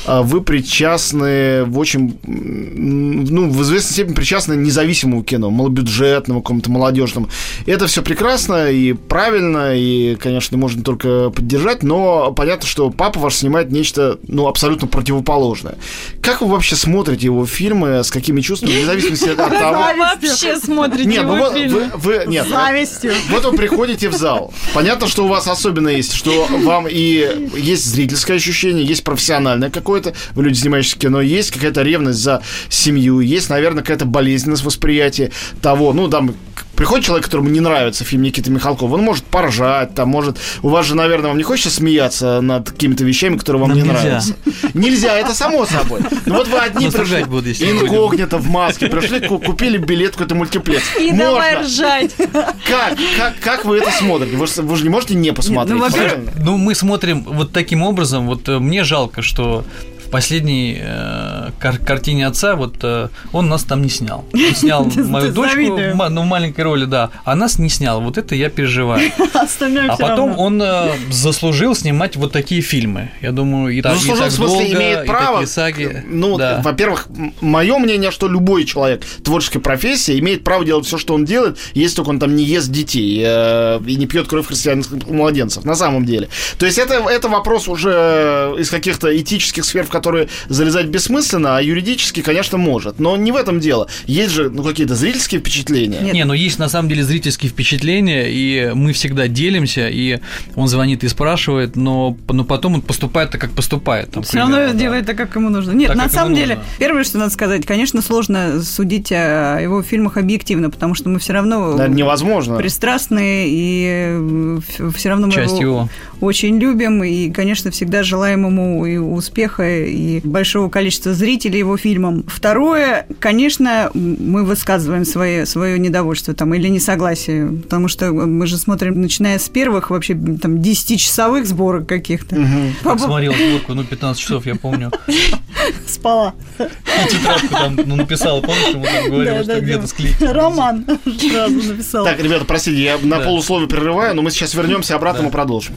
вы причастны в очень, ну, в известной степени причастны независимому кино, малобюджетному, какому-то молодежному. Это все прекрасно и правильно, и, конечно, можно только поддержать, но понятно, что папа ваш снимает нечто, ну, абсолютно противоположное. Как вы вообще смотрите его фильмы, с какими чувствами, вне зависимости от того... Вы вообще смотрите Нет, ну его фильмы. вы, вы- нет, Завистью. вот вы приходите в зал. Понятно, что у вас особенно есть, что вам и есть зрительское ощущение, есть профессиональное, как какое-то, вы люди, занимающиеся кино, есть какая-то ревность за семью, есть, наверное, какая-то болезненность восприятия того, ну, там, приходит человек, которому не нравится фильм Никиты Михалкова, он может поржать, там, может... У вас же, наверное, вам не хочется смеяться над какими-то вещами, которые вам Нам не нельзя. нравятся? Нельзя, это само собой. Ну вот вы одни пришли, буду, если будем. инкогнито в маске, пришли, ку- купили билет какой-то мультиплекс. И Можно. давай ржать. Как? Как, как вы это смотрите? Вы же, вы же не можете не посмотреть, ну, во-первых, правильно? Ну, мы смотрим вот таким образом. Вот э, мне жалко, что в последней э, кар- картине отца вот э, он нас там не снял. Он снял (laughs) мою дочку, ма- ну, в маленькой роли, да, а нас не снял. Вот это я переживаю. (laughs) А всё потом он э, заслужил снимать вот такие фильмы. Я думаю, и, так, и Заслужил, так в смысле, долго, имеет и право. такие саги. Ну, да. во-первых, мое мнение, что любой человек творческой профессии имеет право делать все, что он делает, если только он там не ест детей э, и не пьет кровь христианских младенцев, на самом деле. То есть это, это вопрос уже из каких-то этических сфер, в которые залезать бессмысленно, а юридически, конечно, может. Но не в этом дело. Есть же ну, какие-то зрительские впечатления. Нет. Не, но есть на самом деле зрительские впечатления, и мы всегда делимся, и он звонит и спрашивает, но, но потом он поступает так, как поступает. там, Все равно да. делает так, как ему нужно. Нет, Так, на самом деле, нужно. первое, что надо сказать, конечно, сложно судить о его фильмах объективно, потому что мы все равно Наверное, невозможно. пристрастные, и все равно мы Часть его. Очень любим, и, конечно, всегда желаем ему и успеха, и большого количества зрителей его фильмам. Второе, конечно, мы высказываем свое, свое недовольство там, или несогласие, потому что мы же смотрим, начиная с первых вообще там 10-часовых сборок каких-то. Как смотрел сборку, ну, 15 часов, я помню. (laughs) Спала. И тетрадку там ну, написал, помнишь, ему там говорил, что где-то склеить. Роман сразу написал. Так, ребята, простите, я на Да. полусловие прерываю, но мы сейчас вернемся обратно, Да. мы продолжим.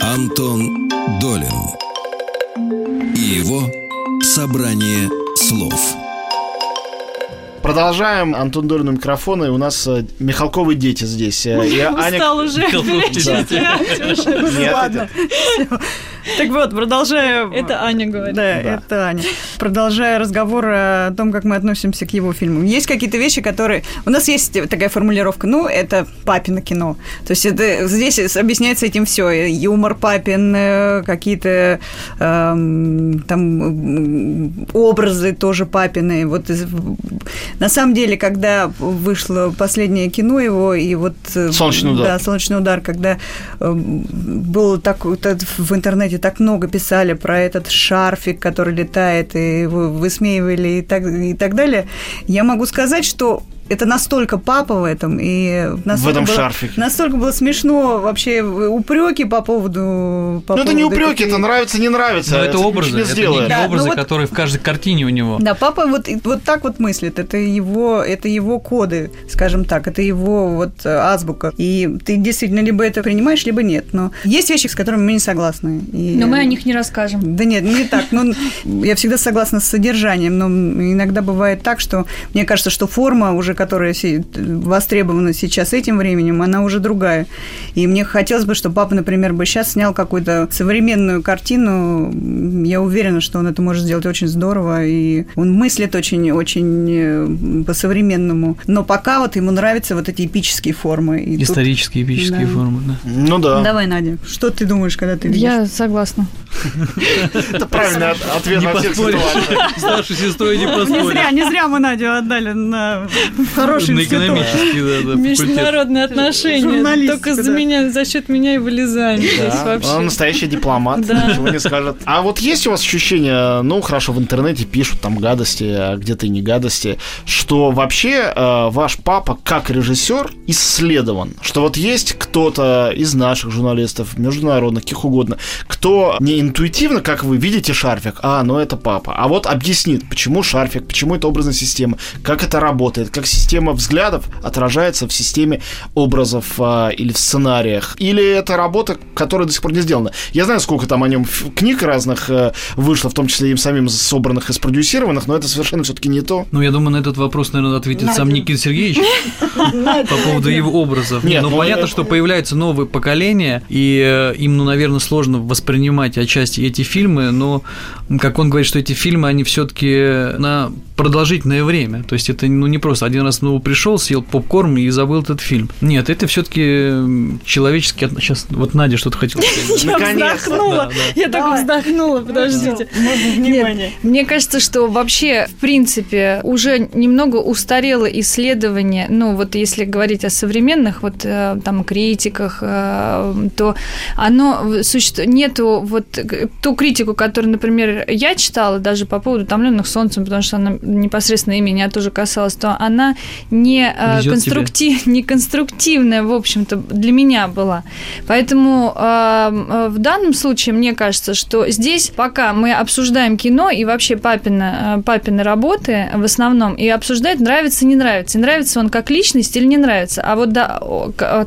Антон Долин и его собрание слов. Продолжаем. Антон Долин у микрофона, и у нас э, Михалковые дети здесь. Э, и Аня- Устал уже. Ладно. Так вот, продолжая... Это Аня говорит. Да, это Аня. Продолжая разговор о том, как мы относимся к его фильмам. Есть какие-то вещи, которые... У нас есть такая формулировка, ну, это папино кино. То есть это здесь объясняется этим все. Юмор папин, э, какие-то эм, там образы тоже папины. Вот на самом деле, когда вышло последнее кино его, и вот... э, «Солнечный удар». Да, «Солнечный удар», когда э, было так, в интернете так много писали про этот шарфик, который летает, и его высмеивали и так, и так далее, я могу сказать, что это настолько папа в этом, и настолько этом было, шарфике. Настолько было смешно вообще упреки по поводу... по Ну, это не упреки, это нравится, не нравится. Но это ничего образы, не это не, сделаешь. не Да, ну образы, вот- которые в каждой картине у него. Да, папа вот, вот так вот мыслит. Это его, это его коды, скажем так. Это его вот азбука. И ты действительно либо это принимаешь, либо нет. Но есть вещи, с которыми мы не согласны. И- Но мы о них не расскажем. Да нет, не так. Ну, я всегда согласна с содержанием, но иногда бывает так, что мне кажется, что форма уже, которая се- востребована сейчас этим временем, она уже другая. И мне хотелось бы, чтобы папа, например, бы сейчас снял какую-то современную картину. Я уверена, что он это может сделать очень здорово, и он мыслит очень-очень по-современному. Но пока вот ему нравятся вот эти эпические формы. И тут- Исторические, эпические Да. формы, да. Ну да. Давай, Надя, что ты думаешь, когда ты видишь? Я согласна. Это правильный от- ответ Не на всех поспоришь. ситуациях. Старшей сестрой не Не поспоришь. зря, не зря мы Надю отдали на хороший На институт. экономический. Международные отношения. Только за меня, за счет меня и вылезаем вообще. он настоящий дипломат, ничего не скажет. А вот есть у вас ощущение, ну хорошо, в интернете пишут там гадости, а где-то и не гадости, что вообще э, ваш папа как режиссер исследован, что вот есть кто-то из наших журналистов, международных, каких угодно, кто не интуитивно, как вы видите шарфик, а, ну это папа, а вот объяснит, почему шарфик, почему это образная система, как это работает, как система взглядов отражается в системе образов а, или в сценариях, или это работа, которая до сих пор не сделана. Я знаю, сколько там о нем книг разных э, вышло, в том числе им самим собранных и спродюсированных, но это совершенно все-таки не то. Ну, я думаю, на этот вопрос, наверное, ответит сам Никита Сергеевич (laughs) по поводу его образов. Нет, Не, ну, понятно, что появляется новое поколение, и э, им, ну, наверное, сложно воспринимать отчасти эти фильмы, но, как он говорит, что эти фильмы, они все таки на продолжительное время. То есть это ну, не просто один раз ну, пришел, съел попкорн и забыл этот фильм. Нет, это все-таки человеческий... Сейчас вот Надя что-то хотела сказать. (laughs) Я вздохнула. Я так вздохнула, подождите. Внимание. Мне кажется, что вообще, в принципе, уже немного устарело исследование, ну, вот если говорить о современных вот э, там критиках, э, то оно существует, нету вот ту критику, которую, например, я читала даже по поводу «Утомленных солнцем», потому что она непосредственно и меня тоже касалась, то она не, э, конструктив, (laughs) не конструктивная, в общем-то, для меня была. Поэтому в данном случае мне кажется, что здесь пока мы обсуждаем кино и вообще папина, папины работы в основном, и обсуждать, нравится, не нравится. И нравится он как личность или не нравится. А вот да,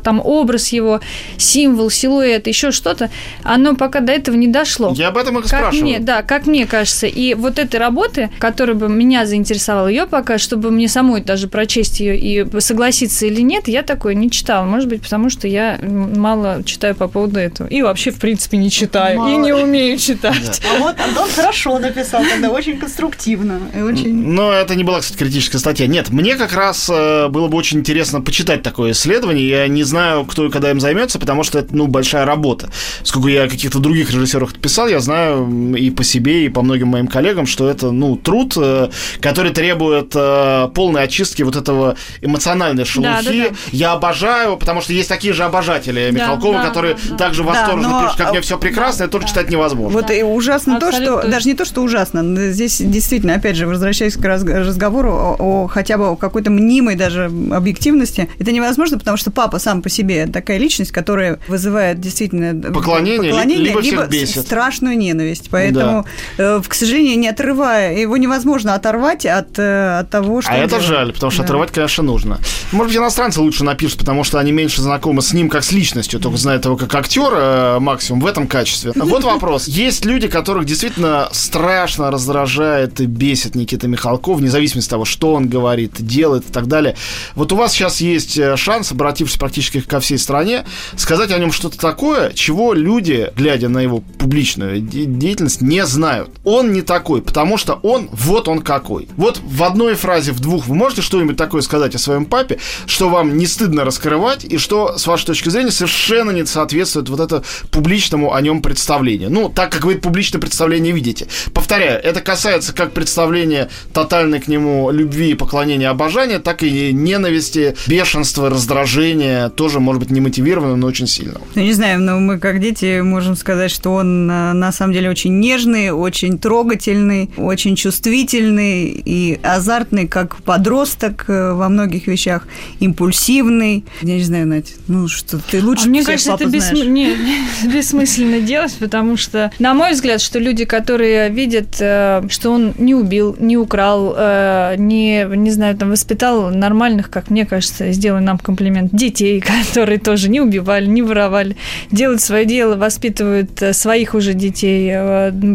там образ его, символ, силуэт, еще что-то, оно пока до этого не дошло. Я об этом и как спрашиваю. Мне, да, как мне кажется. И вот этой работы, которая бы меня заинтересовала, ее пока, чтобы мне самой даже прочесть ее и согласиться или нет, я такое не читала. Может быть, потому что я мало читаю по поводу этого. И вообще, в принципе, не читаю. Мало. И не умею читать. А вот Антон хорошо написал, тогда очень конструктивно. И очень... Но это не была, кстати, критическая статья. Нет, мне как раз э, было бы очень интересно почитать такое исследование. Я не знаю, кто и когда им займется, потому что это, ну, большая работа. Сколько я каких-то других режиссеров писал, я знаю и по себе, и по многим моим коллегам, что это, ну, труд, э, который требует э, полной очистки вот этого эмоциональной шелухи. Да, да, да. Я обожаю, потому что есть такие же обожатели Да, Михалкова, да, которые да, да. также Да, восторженно но, пишут, как мне а, все прекрасно, это тоже читать невозможно. Вот и ужасно то, что... Абсолютно. Даже не то, что ужасно. Здесь действительно, опять же, возвращаясь к раз- разговору о, о хотя бы о какой-то мнимой даже объективности, это невозможно, потому что папа сам по себе такая личность, которая вызывает действительно Поклонение, ли- либо всех бесит. страшную ненависть. Поэтому, э, к сожалению, не отрывая, его невозможно оторвать от, э, от того, что... А это делает. жаль, потому что Да. отрывать, конечно, нужно. Может быть, иностранцы лучше напишут, потому что они меньше знакомы с ним как с личностью, только знают его как актера максимум в этом качестве. (laughs) Вот вопрос. Есть люди, которых действительно страшно раздражает и бесит Никита Михалков, вне зависимости от того, что он говорит, делает и так далее. Вот у вас сейчас есть э, шанс, обратившись практически ко всей стране, сказать о нем что-то такое, чего люди, глядя на его публичную де- деятельность, не знают. Он не такой, потому что он вот он какой. Вот в одной фразе, в двух, вы можете что-нибудь такое сказать о своем папе, что вам не стыдно раскрывать, и что, с вашей точки зрения, совершенно не соответствует вот это публичному о нем представлению. Ну, так как вы публичное представление видите. Повторяю, это касается как представления тотальной к нему любви, поклонения, обожания, так и ненависти, бешенства, раздражения, тоже, может быть, не мотивированного, но очень сильного. Ну, не знаю, но мы как дети можем сказать, что он э, на самом деле очень нежный, очень трогательный, очень чувствительный и азартный, как подросток э, во многих вещах, импульсивный. Я не знаю, Надь, ну что, ты лучше А мне кажется, это бессм- не, (laughs) бессмысленно делать, потому что, на мой взгляд, что люди, которые видят, э, что он не убил, не украл, э, не, не знаю, там, воспитал нормальных, как мне кажется, сделай нам комплимент, детей, (laughs) которые тоже не убивали, не воровали, делают свое дело, воспитывают своих уже детей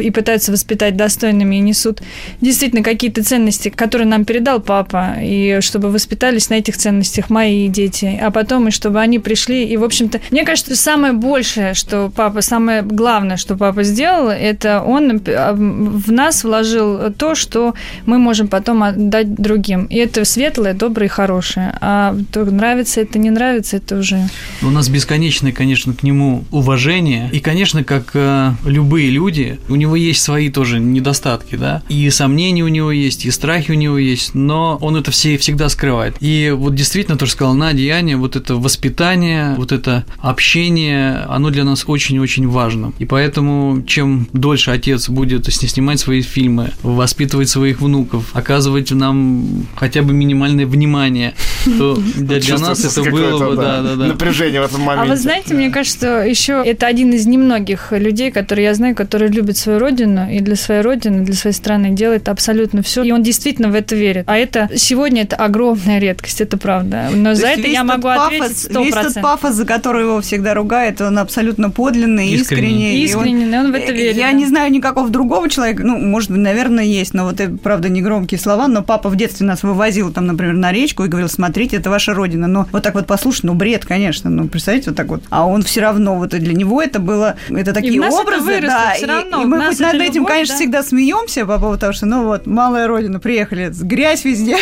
и пытаются воспитать достойными и несут действительно какие-то ценности, которые нам передал папа, и чтобы воспитались на этих ценностях мои дети, а потом и чтобы они пришли, и, в общем-то, мне кажется, самое большее, что папа, самое главное, что папа сделал, это он э, в нас вложил то, что мы можем потом отдать другим. И это светлое, доброе и хорошее. А то нравится это, не нравится, это уже... У нас бесконечное, конечно, к нему уважение. И, конечно, как э, любые люди, у него есть свои тоже недостатки, да. И сомнения у него есть, и страхи у него есть, но он это все всегда скрывает. И вот действительно, то, что сказал Надя и Аня, вот это воспитание, вот это общение, оно для нас очень-очень важно. И поэтому, чем дольше отец будет сни- снимать свои фильмы, воспитывать своих внуков, оказывать нам хотя бы минимальное внимание, то (laughs) для, для нас это было бы, да, да, да. Напряжение в этом моменте. А вы знаете, мне кажется, еще это один из немногих людей, которые я знаю, которые любят свою родину и для своей родины, для своей страны делает абсолютно все. И он действительно в это верит. А это сегодня это огромная редкость, это правда. Но То за это я могу пафос, ответить сто Весь тот пафос, за который его всегда ругает, он абсолютно подлинный, Искренний. искренний. и он- он в это верит. Я да. не знаю никакого другого человека, ну, может быть, наверное, есть, но вот это, правда, не громкие слова, но папа в детстве нас вывозил там, например, на речку и говорил, смотрите, это ваша родина. Но вот так вот послушать, ну, бред, конечно, ну, представьте, вот так вот. А он все равно, вот для него это было, это такие нас это образы, выросло да, и- равно, и, мы хоть над этим, любовь, конечно, да. всегда смеемся по поводу того, что, ну, вот, мало малая родина, приехали, грязь везде,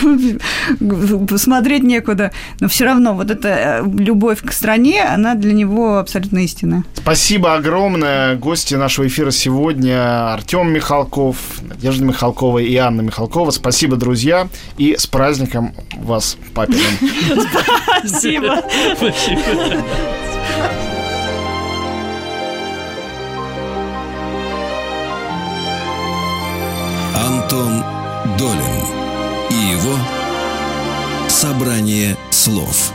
(laughs) смотреть некуда. Но все равно вот эта э, любовь к стране, она для него абсолютно истинная. Спасибо огромное. Гости нашего эфира сегодня Артем Михалков, Надежда Михалкова и Анна Михалкова. Спасибо, друзья, и с праздником вас, папиным. (laughs) Спасибо. Спасибо. Антон Долин и его собрание слов.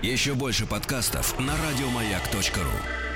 Еще больше подкастов на радиомаяк.ру.